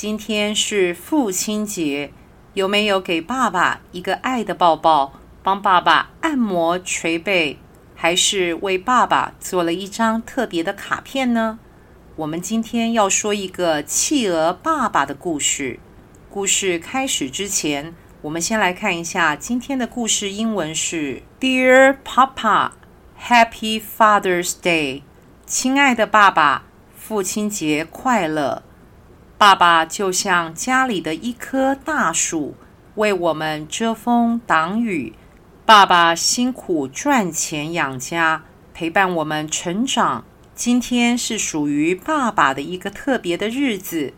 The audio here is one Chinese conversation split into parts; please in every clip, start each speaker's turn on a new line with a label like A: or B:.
A: 今天是父亲节，有没有给爸爸一个爱的抱抱，帮爸爸按摩捶背，还是为爸爸做了一张特别的卡片呢？我们今天要说一个企鹅爸爸的故事。故事开始之前，我们先来看一下今天的故事英文是 Dear Papa, Happy Father's Day。亲爱的爸爸。父亲节快乐！爸爸就像家里的一棵大树，为我们遮风挡雨。爸爸辛苦赚钱养家，陪伴我们成长。今天是属于爸爸的一个特别的日子，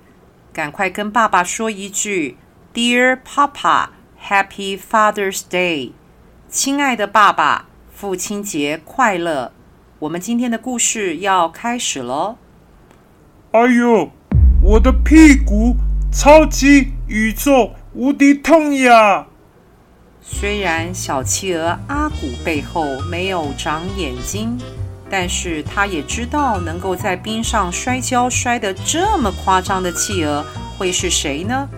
A: 赶快跟爸爸说一句：“Dear Papa, Happy Father's Day！” 亲爱的爸爸，父亲节快乐！我们今天的故事要开始喽。
B: 哎呦，我的屁股超级宇宙无敌痛呀！
A: 虽然小企鹅阿古背后没有长眼睛，但是他也知道能够在冰上摔跤摔得这么夸张的企鹅会是谁呢？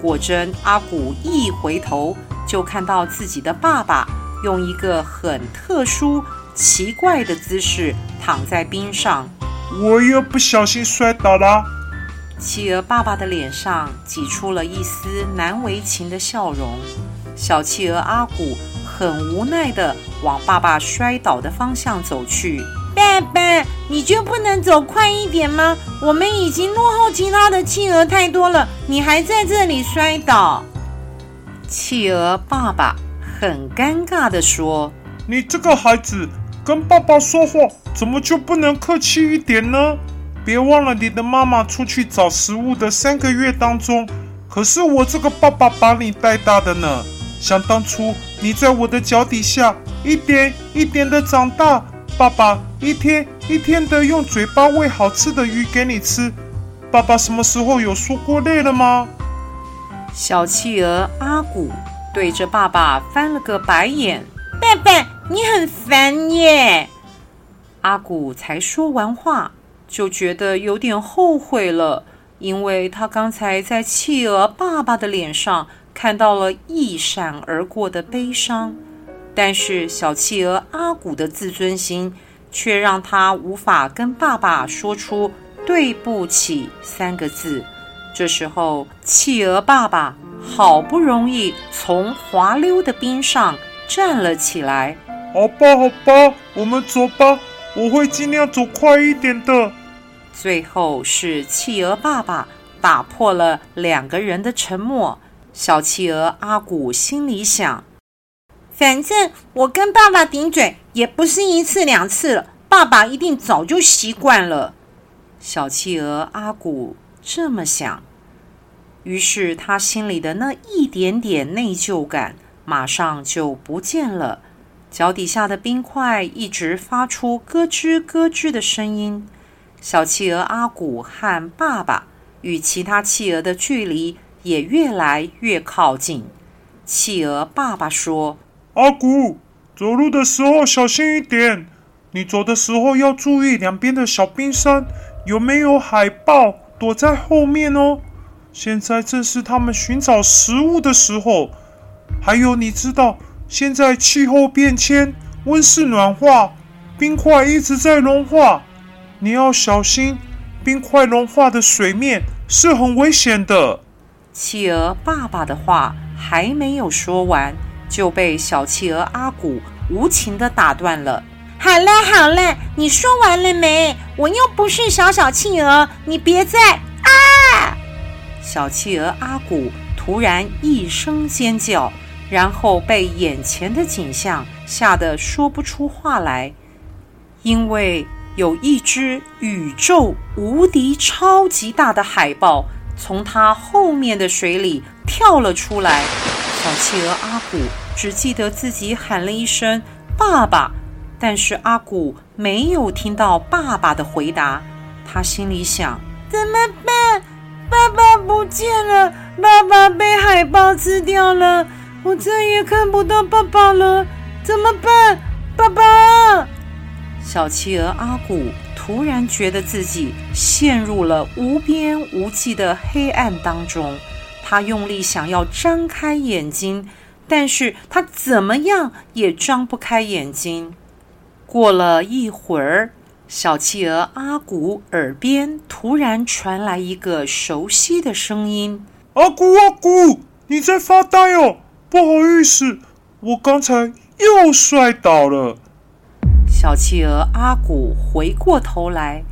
A: 果真，阿古一回头就看到自己的爸爸用一个很特殊、奇怪的姿势躺在冰上。
B: 我又不小心摔倒了。
A: 企鹅爸爸的脸上挤出了一丝难为情的笑容。小企鹅阿古很无奈地往爸爸摔倒的方向走去。
C: 爸爸，你就不能走快一点吗？我们已经落后其他的企鹅太多了，你还在这里摔倒。
A: 企鹅爸爸很尴尬地说：“
B: 你这个孩子。”跟爸爸说话怎么就不能客气一点呢？别忘了你的妈妈出去找食物的三个月当中，可是我这个爸爸把你带大的呢。想当初你在我的脚底下一点一点的长大，爸爸一天一天的用嘴巴喂好吃的鱼给你吃，爸爸什么时候有说过累了吗？
A: 小企鹅阿古对着爸爸翻了个白眼，
C: 爸爸。你很烦耶！
A: 阿古才说完话，就觉得有点后悔了，因为他刚才在企鹅爸爸的脸上看到了一闪而过的悲伤，但是小企鹅阿古的自尊心却让他无法跟爸爸说出“对不起”三个字。这时候，企鹅爸爸好不容易从滑溜的冰上站了起来。
B: 好吧，好吧，我们走吧。我会尽量走快一点的。
A: 最后是企鹅爸爸打破了两个人的沉默。小企鹅阿古心里想：
C: 反正我跟爸爸顶嘴也不是一次两次了，爸爸一定早就习惯了。
A: 小企鹅阿古这么想，于是他心里的那一点点内疚感马上就不见了。脚底下的冰块一直发出咯吱咯吱的声音。小企鹅阿古和爸爸与其他企鹅的距离也越来越靠近。企鹅爸爸说：“
B: 阿古，走路的时候小心一点。你走的时候要注意两边的小冰山有没有海豹躲在后面哦。现在正是他们寻找食物的时候。还有，你知道？”现在气候变迁，温室暖化，冰块一直在融化，你要小心，冰块融化的水面是很危险的。
A: 企鹅爸爸的话还没有说完，就被小企鹅阿古无情地打断了。
C: 好了好了，你说完了没？我又不是小小企鹅，你别再啊！
A: 小企鹅阿古突然一声尖叫。然后被眼前的景象吓得说不出话来，因为有一只宇宙无敌超级大的海豹从它后面的水里跳了出来。小企鹅阿古只记得自己喊了一声“爸爸”，但是阿古没有听到爸爸的回答。他心里想：怎么办？爸爸不见了，爸爸被海豹吃掉了，我再也看不到爸爸了，怎么办？爸爸！小企鹅阿古突然觉得自己陷入了无边无际的黑暗当中，他用力想要张开眼睛，但是他怎么样也张不开眼睛。过了一会儿，小企鹅阿古耳边突然传来一个熟悉的声音：“
B: 阿古，阿古，你在发呆哦？不好意思，我刚才又摔倒了。”
A: 小企鹅阿古回过头来，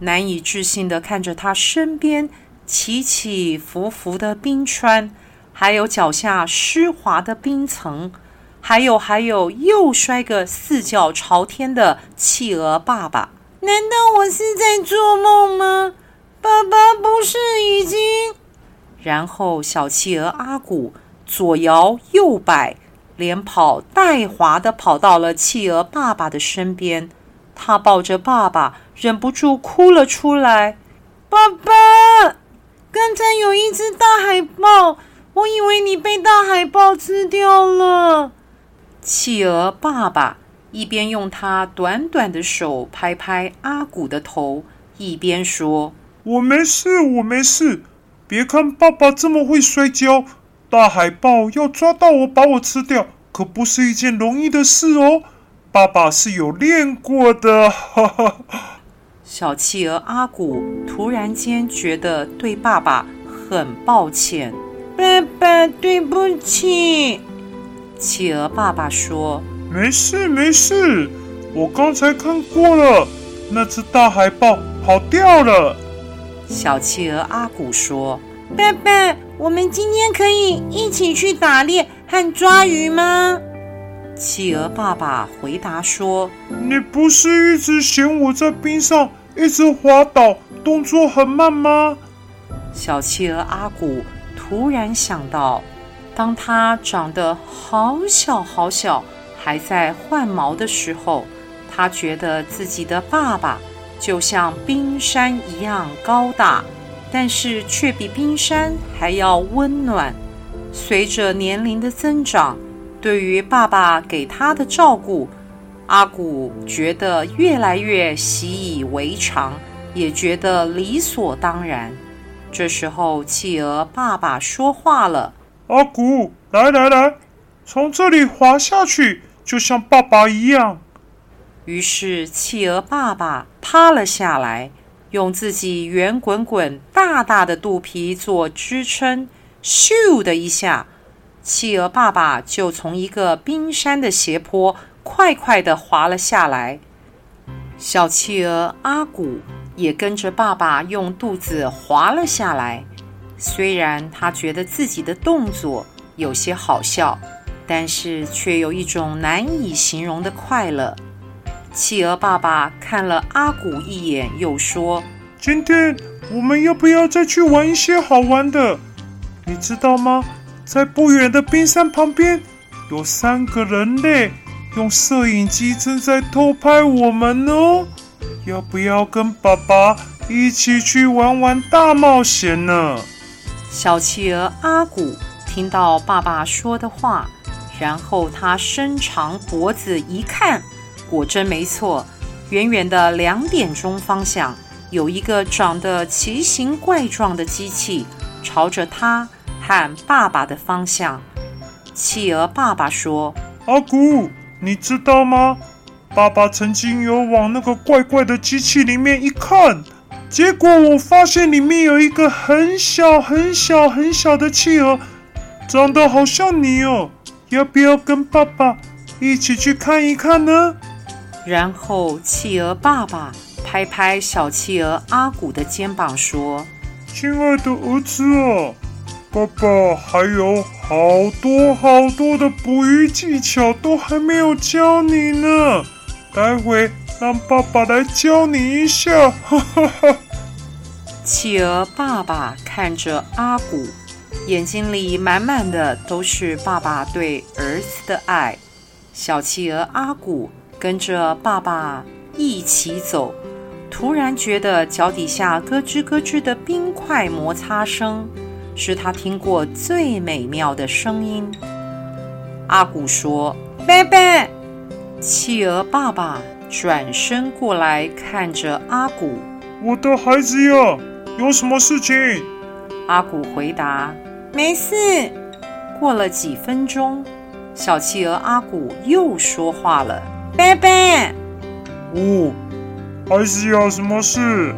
A: 难以置信地看着他身边起起伏伏的冰川，还有脚下湿滑的冰层。还有还有，又摔个四脚朝天的企鹅爸爸。难道我是在做梦吗？爸爸不是已经……然后小企鹅阿古左摇右摆，连跑带滑的跑到了企鹅爸爸的身边。他抱着爸爸，忍不住哭了出来。爸爸，刚才有一只大海豹，我以为你被大海豹吃掉了。企鹅爸爸。一边用他短短的手拍拍阿古的头，一边说：“
B: 我没事，我没事。别看爸爸这么会摔跤，大海豹要抓到我把我吃掉，可不是一件容易的事哦。爸爸是有练过的。”
A: 小企鹅阿古突然间觉得对爸爸很抱歉：“爸爸，对不起。”企鹅爸爸说。
B: 没事没事，我刚才看过了，那只大海豹跑掉了。
A: 小企鹅阿古说：“爸爸，我们今天可以一起去打猎和抓鱼吗？”企鹅爸爸回答说：“
B: 你不是一直嫌我在冰上一直滑倒，动作很慢吗？”
A: 小企鹅阿古突然想到，当他长得好小好小。还在换毛的时候，他觉得自己的爸爸就像冰山一样高大，但是却比冰山还要温暖。随着年龄的增长，对于爸爸给他的照顾，阿古觉得越来越习以为常，也觉得理所当然。这时候，企鹅爸爸说话了：“
B: 阿古，来来来，从这里滑下去。”就像爸爸一样。
A: 于是，企鹅爸爸趴了下来，用自己圆滚滚、大大的肚皮做支撑，咻的一下，企鹅爸爸就从一个冰山的斜坡快快的滑了下来。小企鹅阿古也跟着爸爸用肚子滑了下来。虽然他觉得自己的动作有些好笑。但是却有一种难以形容的快乐。企鹅爸爸看了阿古一眼，又说：“
B: 今天我们要不要再去玩一些好玩的？你知道吗？在不远的冰山旁边，有三个人类用摄影机正在偷拍我们哦。要不要跟爸爸一起去玩玩大冒险呢？”
A: 小企鹅阿古听到爸爸说的话。然后他伸长脖子一看，果真没错。远远的两点钟方向，有一个长得奇形怪状的机器，朝着他和爸爸的方向。企鹅爸爸说：“
B: 阿古，你知道吗？爸爸曾经有往那个怪怪的机器里面一看，结果我发现里面有一个很小很小很小的企鹅，长得好像你哦。”要不要跟爸爸一起去看一看呢？
A: 然后企鹅爸爸拍拍小企鹅阿古的肩膀说：“
B: 亲爱的儿子啊，爸爸还有好多好多的捕鱼技巧都还没有教你呢，待会让爸爸来教你一下。”哈哈哈。
A: 企鹅爸爸看着阿古，眼睛里满满的都是爸爸对儿子的爱。小企鹅阿古跟着爸爸一起走，突然觉得脚底下咯吱咯吱的冰块摩擦声，是他听过最美妙的声音。阿古说：“拜拜。”企鹅爸爸转身过来看着阿古：“
B: 我的孩子呀，有什么事情？”
A: 阿古回答：“没事。”过了几分钟。小企鹅阿古又说话了：“拜拜。”
B: 哦，还是有什么事？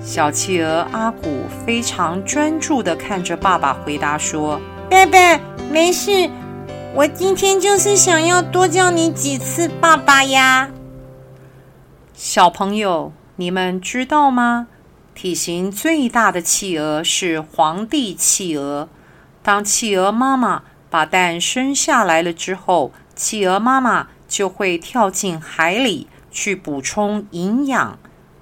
A: 小企鹅阿古非常专注地看着爸爸，回答说：“爸爸，没事。我今天就是想要多叫你几次爸爸呀。”小朋友，你们知道吗？体型最大的企鹅是皇帝企鹅。当企鹅妈妈把蛋生下来了之后，企鹅妈妈就会跳进海里去补充营养，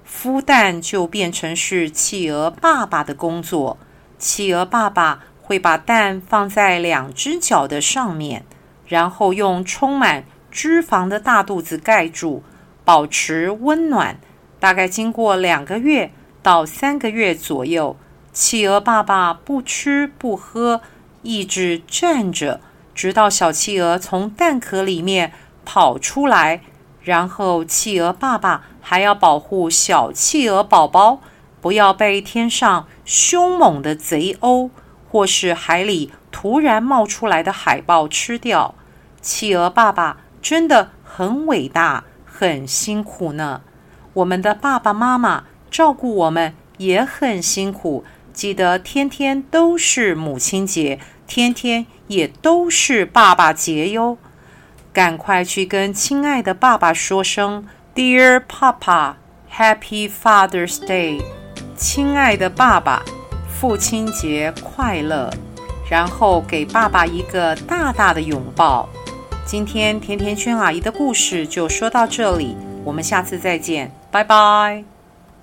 A: 孵蛋就变成是企鹅爸爸的工作。企鹅爸爸会把蛋放在两只脚的上面，然后用充满脂肪的大肚子盖住，保持温暖。大概经过两个月到三个月左右，企鹅爸爸不吃不喝。一直站着，直到小企鹅从蛋壳里面跑出来。然后，企鹅爸爸还要保护小企鹅宝宝，不要被天上凶猛的贼鸥或是海里突然冒出来的海豹吃掉。企鹅爸爸真的很伟大，很辛苦呢。我们的爸爸妈妈照顾我们也很辛苦。记得天天都是母亲节。天天也都是爸爸节哟，赶快去跟亲爱的爸爸说声 “Dear Papa, Happy Father's Day”，亲爱的爸爸，父亲节快乐！然后给爸爸一个大大的拥抱。今天甜甜圈阿姨的故事就说到这里，我们下次再见，拜拜。